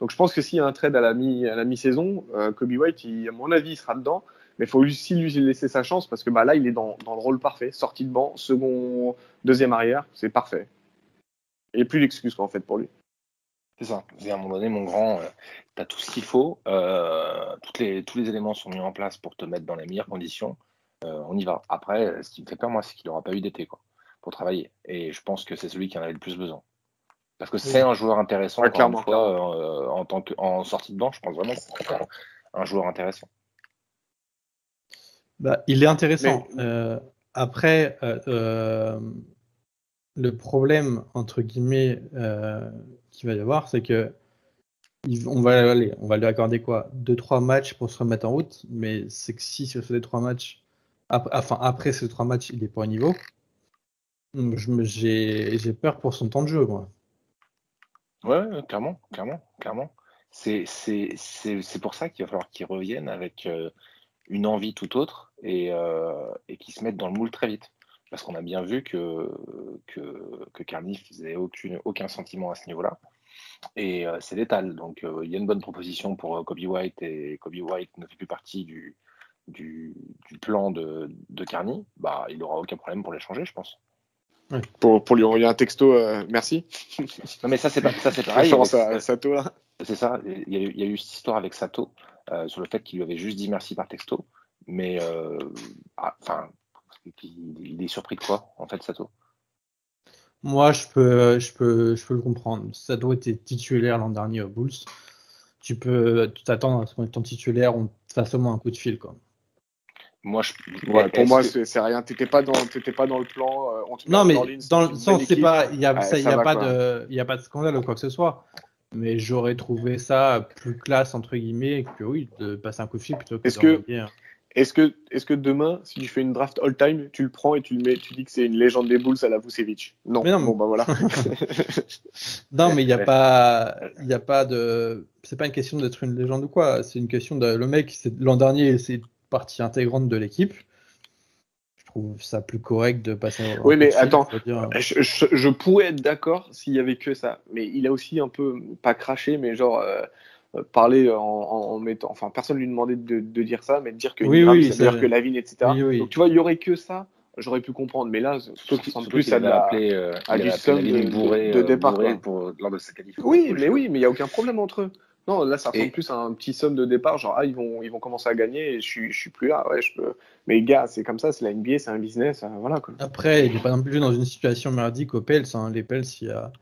Donc je pense que s'il y a un trade à la, mi, à la mi-saison, euh, Kobe White, à mon avis, il sera dedans. Mais il faut aussi lui laisser sa chance parce que bah, là, il est dans, dans le rôle parfait. Sortie de banc, second, deuxième arrière, c'est parfait. Il plus d'excuses en fait pour lui. C'est ça. Et à un moment donné, mon grand, euh, tu as tout ce qu'il faut. Euh, les, tous les éléments sont mis en place pour te mettre dans les meilleures conditions. Euh, on y va. Après, ce qui me fait peur, moi, c'est qu'il n'aura pas eu d'été quoi, pour travailler. Et je pense que c'est celui qui en avait le plus besoin. Parce que c'est oui. un joueur intéressant. Ouais, clairement, fois, euh, en, tant que, en sortie de banc, je pense vraiment que c'est un joueur intéressant. Bah, il est intéressant. Mais... après, le problème entre guillemets euh, qu'il va y avoir, c'est que on va aller, on va lui accorder quoi, deux trois matchs pour se remettre en route, mais c'est que si sur ces trois matchs, après, enfin après ces trois matchs, il est pas au niveau. J'ai peur pour son temps de jeu, moi. Ouais, clairement, clairement, clairement. C'est pour ça qu'il va falloir qu'il revienne avec euh, une envie tout autre et, euh, et qu'il se mette dans le moule très vite parce qu'on a bien vu que, que, que Carney faisait aucune, aucun sentiment à ce niveau-là. Et euh, c'est létal. Donc il y a une bonne proposition pour Kobe White et Kobe White ne fait plus partie du, du, du plan de, de Carney. Bah, il n'aura aucun problème pour l'échanger, je pense. Ouais. Pour, pour, lui envoyer un texto, euh, merci. non, mais ça, c'est ça, c'est pareil. à Sato, là. C'est ça. Il y, a eu, il y, a eu, cette histoire avec Sato euh, sur le fait qu'il lui avait juste dit merci par texto. Mais, enfin, il est surpris de quoi, en fait, Sato? Moi, je peux, je, peux, je peux le comprendre. Sato était titulaire l'an dernier aux Bulls. Tu peux t'attendre à ce qu'on ton titulaire, on te fasse au moins un coup de fil. Quoi. Moi, je... pour moi, c'est rien. T'étais pas dans, pas dans le plan. non, mais dans le sens, c'est pas, il y a, y a pas de, il y a pas de scandale ou quoi que ce soit. Mais j'aurais trouvé ça plus classe entre guillemets que oui de passer un coup de fil plutôt que. Est-ce que, est-ce que, est que demain, si tu fais une draft all-time, tu le prends et tu le mets, tu dis que c'est une légende des Bulls à la Vucevic? Non. non bon bah voilà. non, mais il n'y a pas, il a pas de, c'est pas une question d'être une légende ou quoi. C'est une question de le mec. L'an dernier, c'est partie intégrante de l'équipe. Je trouve ça plus correct de passer. Oui, mais attends, je, je, pourrais être d'accord s'il y avait que ça. Mais il a aussi un peu pas craché, mais genre. Euh, euh, parler en, mettant, enfin personne lui demandait de, de, dire ça, mais de dire que oui, oui, c'est-à-dire que Lavigne, etc. Donc tu vois, il y aurait que ça, j'aurais pu comprendre, mais là, surtout, surtout plus à, la, appelé, euh, à du de, de, départ pour, lors de sa qualification. Oui, mais oui, mais il y a aucun problème entre eux. Non, là, ça ressemble plus à un petit somme de départ, genre, ah, ils vont, ils vont commencer à gagner et je suis, je suis plus là, ouais, je peux. Mais gars, c'est comme ça, c'est la NBA, c'est un business, euh, voilà, quoi. Après, il n'est pas non plus dans une situation merdique aux Pels, hein. les Pels, il y a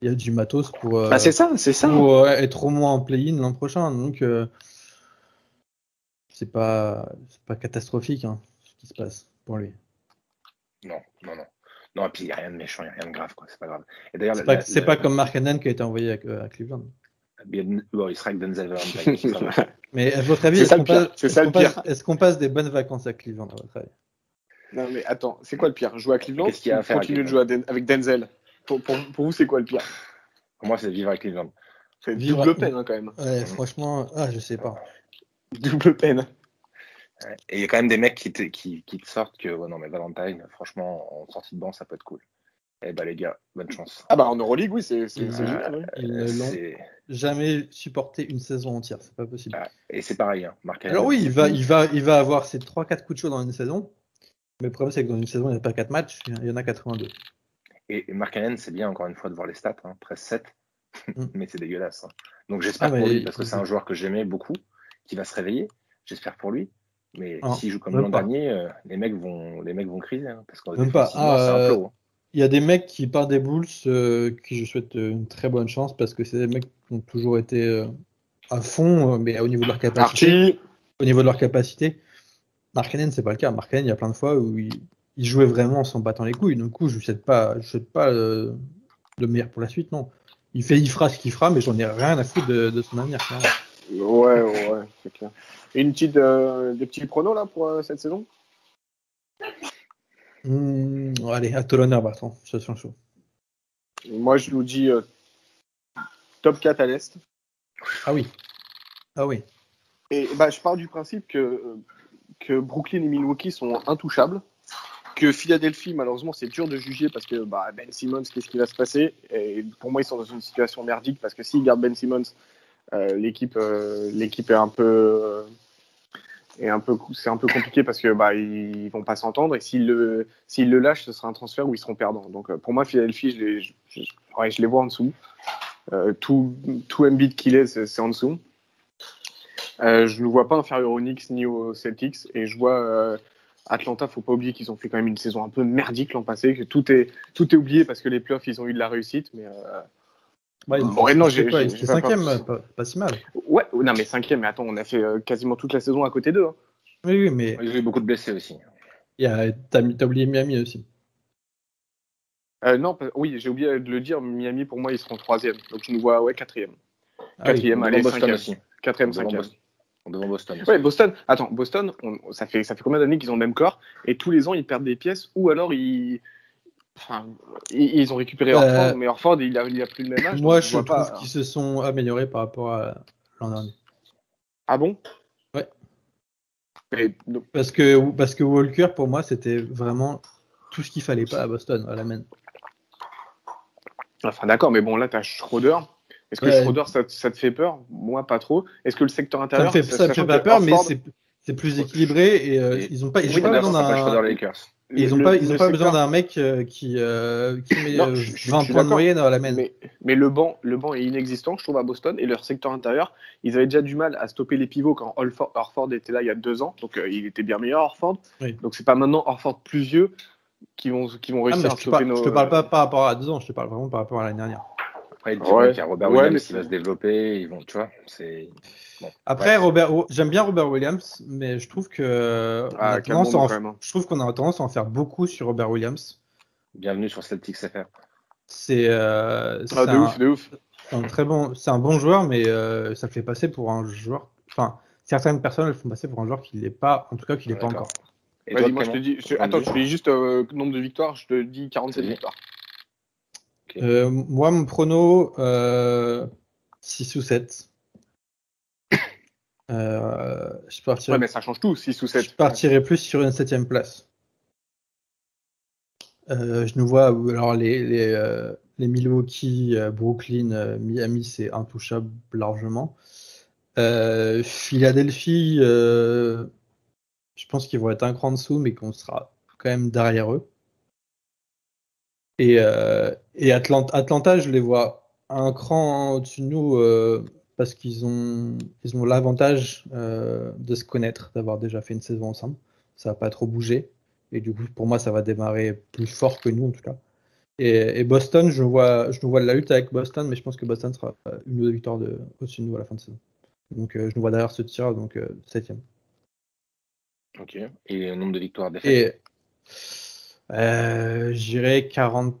il y a du matos pour, euh, bah c'est ça, c'est ça. pour euh, être au moins en play-in l'an prochain. Donc, euh, c'est pas, pas catastrophique hein, ce qui se passe pour lui. Non, non, non. Non, et puis il n'y a rien de méchant, il n'y a rien de grave, quoi. C'est pas grave. Et d'ailleurs, c'est pas, comme Mark Hannon qui a été envoyé à, Cleveland. Bon, il sera avec Denzel Mais à votre avis, est-ce qu'on passe, est qu'on passe, des bonnes vacances à Cleveland à votre avis? Non, mais attends, c'est quoi le pire? Jouer à Cleveland Qu'est-ce qu'il y a à faire Continuer de jouer avec Denzel? Pour, vous, c'est quoi le pire? Pour moi, c'est vivre avec Cleveland. C'est double peine hein, quand même. Ouais, franchement, ah, je sais pas. Double peine. Et il y a quand même des mecs qui te, qui, qui te sortent que, ouais, non, mais Valentine, franchement, en sortie de banc, ça peut être cool. Eh bah, les gars, bonne chance. Ah, bah, en Euroleague, oui, c'est génial. Ils jamais supporté une saison entière, c'est pas possible. Ah, et c'est pareil, hein, Alors, oui, il va, il, va, il va avoir ses 3-4 coups de chaud dans une saison. Mais le problème, c'est que dans une saison, il n'y a pas 4 matchs, il y en a 82. Et, Mark Allen, c'est bien encore une fois de voir les stats, hein, 13-7, mm. mais c'est dégueulasse. Hein. Donc j'espère ah, pour lui, parce que c'est un joueur que j'aimais beaucoup, qui va se réveiller. J'espère pour lui. Mais s'il joue comme l'an dernier, euh, les mecs vont, les mecs vont criser, hein, parce qu'en pas. Ah, euh, il y a des mecs qui partent des Bulls, euh, qui je souhaite une très bonne chance, parce que c'est des mecs qui ont toujours été à fond, mais au niveau de leur capacité. Au niveau de leur capacité. Mark Allen, c'est pas le cas. Mark Allen, il y a plein de fois où il, il jouait vraiment en s'en battant les couilles. Du coup, je ne souhaite pas, je souhaite pas euh, le meilleur pour la suite, non. Il fait, il fera ce qu'il fera, mais j'en ai rien à foutre de, son avenir. Ouais, ouais, c'est clair. une petite, euh, des petits pronos là pour euh, cette saison? Mmh, Allez, à tout l'honneur, Bertrand. Ça sent chaud. Moi, je vous dis top 4 à l'Est. Ah oui. Ah oui. Et bah, je pars du principe que, que Brooklyn et Milwaukee sont intouchables que Philadelphie, malheureusement, c'est dur de juger parce que bah, Ben Simmons, qu'est-ce qui va se passer? Et pour moi, ils sont dans une situation merdique parce que s'ils gardent Ben Simmons, euh, l'équipe, euh, l'équipe est un peu, euh, peu, c'est un peu compliqué parce que bah, ils vont pas s'entendre et s'ils le, le lâchent, ce sera un transfert où ils seront perdants. Donc pour moi, Philadelphie, je les, je, les vois en dessous. tout, tout Embiid qu'il est, c'est en dessous. je ne vois pas inférieur aux Knicks ni aux Celtics et je vois Atlanta, faut pas oublier qu'ils ont fait quand même une saison un peu merdique l'an passé, que tout est, tout est oublié parce que les playoffs, ils ont eu de la réussite. Mais bon, non, j'ai cinquième, pas, pas, si mal. Ouais, non, mais cinquième, mais attends, on a fait euh, quasiment toute la saison à côté d'eux. Hein. Oui, oui, mais. Ils ont eu beaucoup de blessés aussi. T'as oublié Miami aussi. Euh, non, oui, j'ai oublié de le dire. Miami, pour moi, ils seront troisième. Donc je nous vois, ouais, quatrième. Ah quatrième, allez, cinquième. Aussi. Quatrième, cinquième devant Boston. Ouais, Boston. Attends, Boston, ça, fait, ça fait combien d'années qu'ils ont le même corps? Et tous les ans, ils perdent des pièces ou alors ils. Enfin, ils, ont récupéré euh, Orford, mais Orford, il a, il a plus le même âge. Moi, je, trouve qu'ils se sont améliorés par rapport à l'an dernier. Ah bon? Ouais. parce, que, parce que Walker, pour moi, c'était vraiment tout ce qu'il fallait pas à Boston, à la main. Enfin, d'accord, mais bon, là, tu as Schroeder est-ce que Schroeder, ça, ça, te fait peur? Moi, pas trop. Est-ce que le secteur intérieur. Ça me fait, fait pas peur, mais c'est plus équilibré et euh, ils n'ont pas, ils pas besoin d'un. Ils n'ont pas, ils ont pas besoin d'un mec euh, qui, euh, qui met non, 20 points de moyenne à la main. Mais, mais, le, banc, le banc est inexistant, je trouve, à Boston. Et leur secteur intérieur, ils avaient déjà du mal à stopper les pivots quand Orford était là il y a deux ans. Donc il était bien meilleur, Orford. Oui. Donc c'est pas maintenant Orford plus vieux qui vont, qui vont réussir ah, à stopper nos. Je te parle pas par rapport à deux ans, je te parle vraiment par rapport à l'année dernière. Après, il y a Robert Williams qui va se développer. Ils vont, tu vois, c'est. Après, Robert, j'aime bien Robert Williams, mais je trouve que ah, je trouve qu'on a tendance à en faire beaucoup sur Robert Williams. Bienvenue sur Celtics FR. C'est euh, ah, de ouf, de ouf. Un très bon, c'est un bon joueur, mais euh, ça le fait passer pour un joueur. Enfin, certaines personnes le font passer pour un joueur qui l'est pas, en tout cas qui l'est pas encore. moi je te dis, attends, je te dis juste euh, nombre de victoires, je te dis 47 victoires. Euh, moi, mon prono, 6 ou 7. je partirais... Ouais, mais ça change tout, 6 ou 7. Je partirais plus sur une 7 place. je nous vois, alors les, les, les Milwaukee, euh, Brooklyn, euh, Miami, c'est intouchable largement. Euh, Philadelphie, je pense qu'ils vont être un cran dessous, mais qu'on sera quand même derrière eux. Et, Atlanta, je les vois un cran au-dessus de nous parce qu'ils ont, ils ont l'avantage de se connaître, d'avoir déjà fait une saison ensemble. Ça va pas trop bouger. Et du coup, pour moi, ça va démarrer plus fort que nous, en tout cas. Et, Boston, je vois, je nous vois de la lutte avec Boston, mais je pense que Boston sera une ou deux victoires de, au-dessus de nous à la fin de saison. Donc euh, je nous vois derrière ce tir, donc euh, septième. Ok. Et le nombre de victoires défaites? Euh, J'irai 40,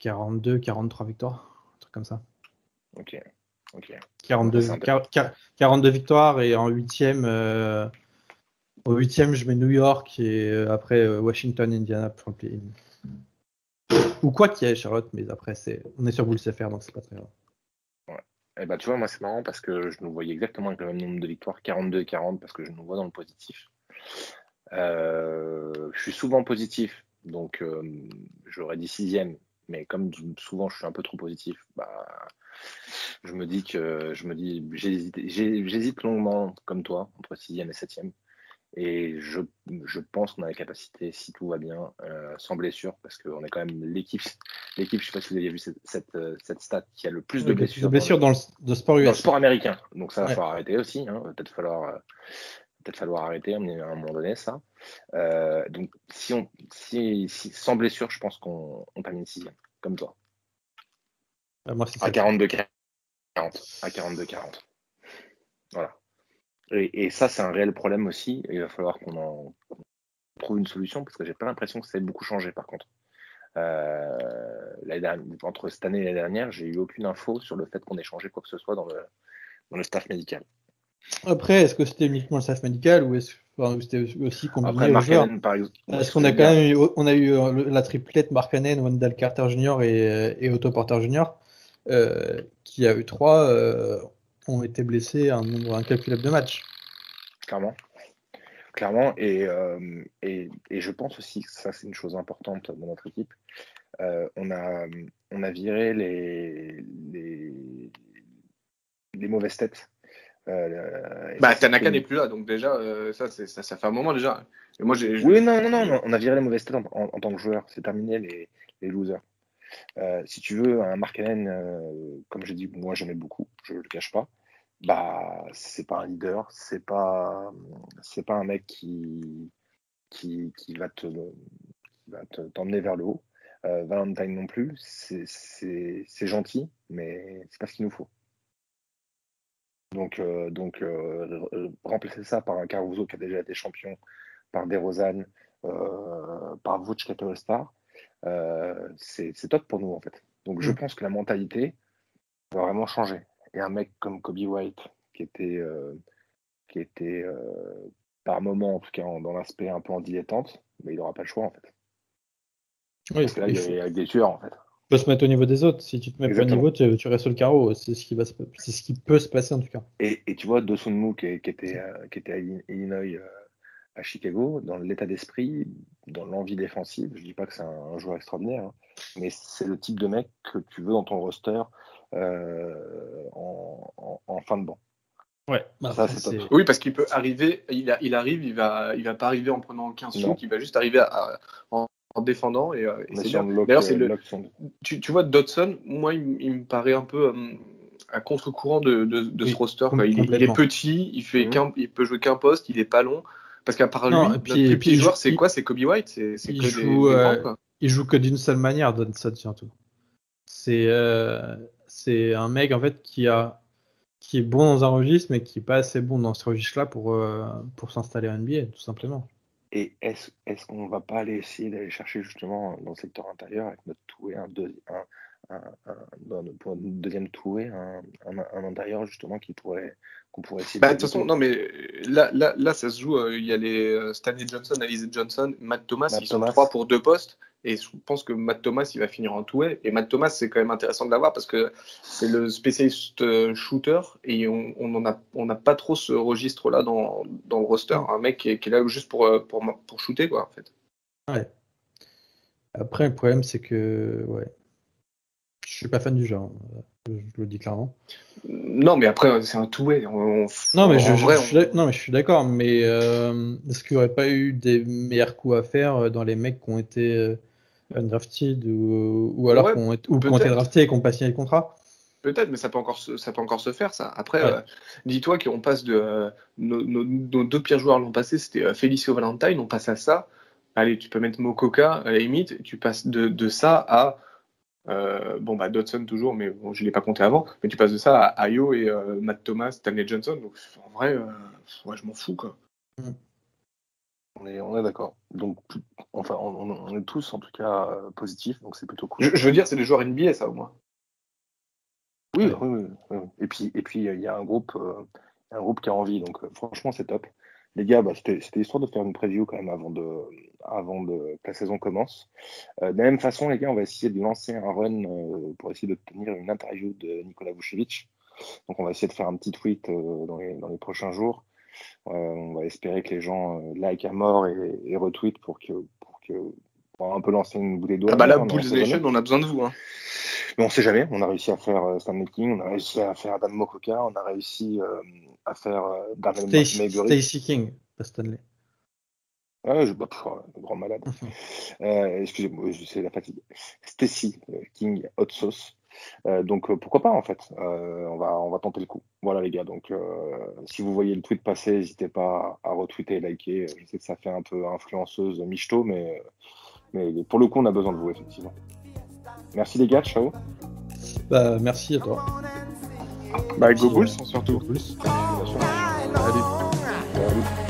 42, 43 victoires, un truc comme ça. Ok. ok. 42, 42 victoires et en huitième, au huitième, je mets New York et après Washington, Indiana, ou quoi qu'il y ait Charlotte, mais après, c'est on est sur Bulls FR, donc c'est pas très grave. Ouais. Et eh bah, ben, tu vois, moi, c'est marrant parce que je nous voyais exactement avec le même nombre de victoires, 42 et 40, parce que je nous vois dans le positif. Euh, je suis souvent positif, donc euh, j'aurais dit sixième, mais comme souvent je suis un peu trop positif, bah, je me dis que je me dis j'hésite longuement comme toi entre sixième et septième. Et je, je pense qu'on a la capacité, si tout va bien, euh, sans blessure, parce qu'on est quand même l'équipe. L'équipe, je ne sais pas si vous avez vu cette, cette, cette stat qui a le plus de blessures. De blessures dans, le, sport US. Dans le sport américain. Donc ça va falloir arrêter aussi. Hein. Peut-être falloir, peut-être falloir arrêter à un moment donné ça. Euh, donc si on, si, si, sans blessure, je pense qu'on on termine sixième, comme toi. moi, à 42-40. À 42-40. Voilà. Et, ça, c'est un réel problème aussi. il va falloir qu'on en trouve une solution parce que j'ai pas l'impression que ça ait beaucoup changé par contre. Euh, entre cette année et l'année dernière, j'ai eu aucune info sur le fait qu'on ait changé quoi que ce soit dans le, dans le staff médical. Après, est-ce que c'était uniquement le staff médical ou est-ce que c'était aussi combiné Après, par exemple. Est-ce qu'on a quand même eu, on a eu euh, la triplette Markkanen, Wendell Carter Jr. et, et Otto Porter Jr. Euh, qui a eu trois ont été blessés un nombre incalculable de matchs. Clairement. Clairement. Euh, et, et, je pense aussi que ça, c'est une chose importante dans notre équipe. Euh, on, a, on a viré les, les, les mauvaises têtes. Euh, bah, Tanaka n'est plus là, donc déjà, euh, ça, ça, ça, fait un moment déjà. moi, j'ai, oui, non, non, non, on a viré les mauvaises têtes en, tant que joueur. C'est terminé les, les losers. Euh, si tu veux, un Mark Allen, euh, comme j'ai dit, moi j'aimais beaucoup, je le cache pas. Bah, c'est pas un leader, c'est pas, c'est pas un mec qui, qui, qui va te, va t'emmener vers le haut. Euh, Valentine non plus, c'est, gentil, mais c'est pas ce qu'il nous faut. Donc, donc remplacer ça par un Caruso qui a déjà été champion, par DeRozan, par Vouch qui All-Star, euh, c'est top pour nous en fait. Donc je mm. pense que la mentalité va vraiment changer. Et un mec comme Kobe White, qui était, euh, qui était euh, par moment, en tout cas dans l'aspect un peu en dilettante, mais il n'aura pas le choix en fait. Oui, Parce que là, il y a des tueurs en fait. Tu peux se mettre au niveau des autres. Si tu te mets pas au niveau, tu, tu, restes sur le carreau. C'est ce qui va, c'est ce qui peut se passer en tout cas. Et, et tu vois, Dosunmu qui, qui était, qui était à Illinois à Chicago, dans l'état d'esprit, dans l'envie défensive. Je dis pas que c'est un, joueur extraordinaire, hein, mais c'est le type de mec que tu veux dans ton roster euh, en, fin de banc. Ouais, bah, Oui, parce qu'il peut arriver, il, il, arrive, il va, il va pas arriver en prenant 15 shoots, il va juste arriver en, défendant. Et, euh, D'ailleurs, c'est le. Tu, tu, vois, Dodson, moi, il, me paraît un peu euh, à contre-courant de, de, ce roster. Il, est petit, il, fait mmh. il peut jouer qu'un poste, il est pas long. Parce qu'à part lui, notre plus petit joueur, c'est quoi? C'est Kobe White C'est il, joue, euh, il joue que d'une seule manière, Donson surtout. c'est c'est un mec en fait qui a qui est bon dans un registre, mais qui n'est pas assez bon dans ce registre-là pour, pour s'installer en NBA, tout simplement. Et est-ce est qu'on va pas aller essayer d'aller chercher justement dans le secteur intérieur avec notre toué un, un, un, pour un deuxième toué un, intérieur justement qui pourrait qu'on pourrait essayer. Bah, de toute façon, non mais là, là, là ça se joue. Euh, il y a les euh, Stanley Johnson, Alize Johnson, Matt Thomas, Matt ils sont trois pour deux postes. Et je pense que Matt Thomas, il va finir en toué. Et Matt Thomas, c'est quand même intéressant de l'avoir parce que c'est le spécialiste euh, shooter et on on on n'a pas trop ce registre-là dans, dans, le roster. Un mec qui est, qui est, là juste pour, euh, pour, pour shooter, quoi, en fait. Ouais. Après, le problème, c'est que, ouais, je suis pas fan du genre. Je le dis clairement. Non, mais après, c'est un toué. Non, mais je, suis, non, mais je suis d'accord. Mais euh, est-ce qu'il n'y aurait pas eu des meilleurs coups à faire dans les mecs qui ont été undrafted ou, ou alors qu'on ou été draftés et qu'on pas signé le contrat. Peut-être, mais ça peut encore se, ça peut encore se faire ça. Après, euh, dis-toi qu'on passe de euh, nos, deux pires joueurs l'an passé, c'était euh, Felicio Valentine, on passe à ça. Allez, tu peux mettre Mokoka à la limite, tu passes de, de ça à bon bah Dodson toujours, mais bon, je l'ai pas compté avant. Mais tu passes de ça à Ayo et Matt Thomas, Stanley Johnson. Donc en vrai, ouais, je m'en fous quoi. Mm. On est, on est d'accord. Donc, enfin, on, est tous en tout cas euh, positifs, donc c'est plutôt cool. Je, veux dire, c'est des joueurs NBA, ça au moins. Oui, oui, oui, Et puis, et puis, il y a un groupe, euh, un groupe qui a envie, donc euh, franchement, c'est top. Les gars, bah, c'était histoire de faire une preview quand même avant de, avant de que la saison commence. de la même façon, les gars, on va essayer de lancer un run pour essayer de tenir une interview de Nikola Vucevic. Donc, on va essayer de faire un petit tweet dans les, dans les prochains jours on va espérer que les gens euh, like à mort et, et retweetent pour que, pour que pour un peu lancer une bouteille d'eau. Ah bah là, Bulls Nation, on a besoin de vous. Hein. Mais on sait jamais. On a réussi à faire euh, Stanley King, on a réussi à faire Adam Mokoka, on a réussi euh, à faire euh, Darnell Stacy King, pas Stanley. Ouais, je, bah, grand malade. euh, Excusez-moi, c'est la fatigue. Stacy King Hot Sauce. Euh, donc euh, pourquoi pas en fait euh, on, va, on va tenter le coup. Voilà les gars, donc si vous voyez le tweet passer, n'hésitez pas à retweeter et liker. Je sais que ça fait un peu influenceuse michto, mais, mais pour le coup on a besoin de vous effectivement. Merci les gars, ciao. Bah, merci à toi. Bah, go Bulls surtout. Go Bulls. Allez.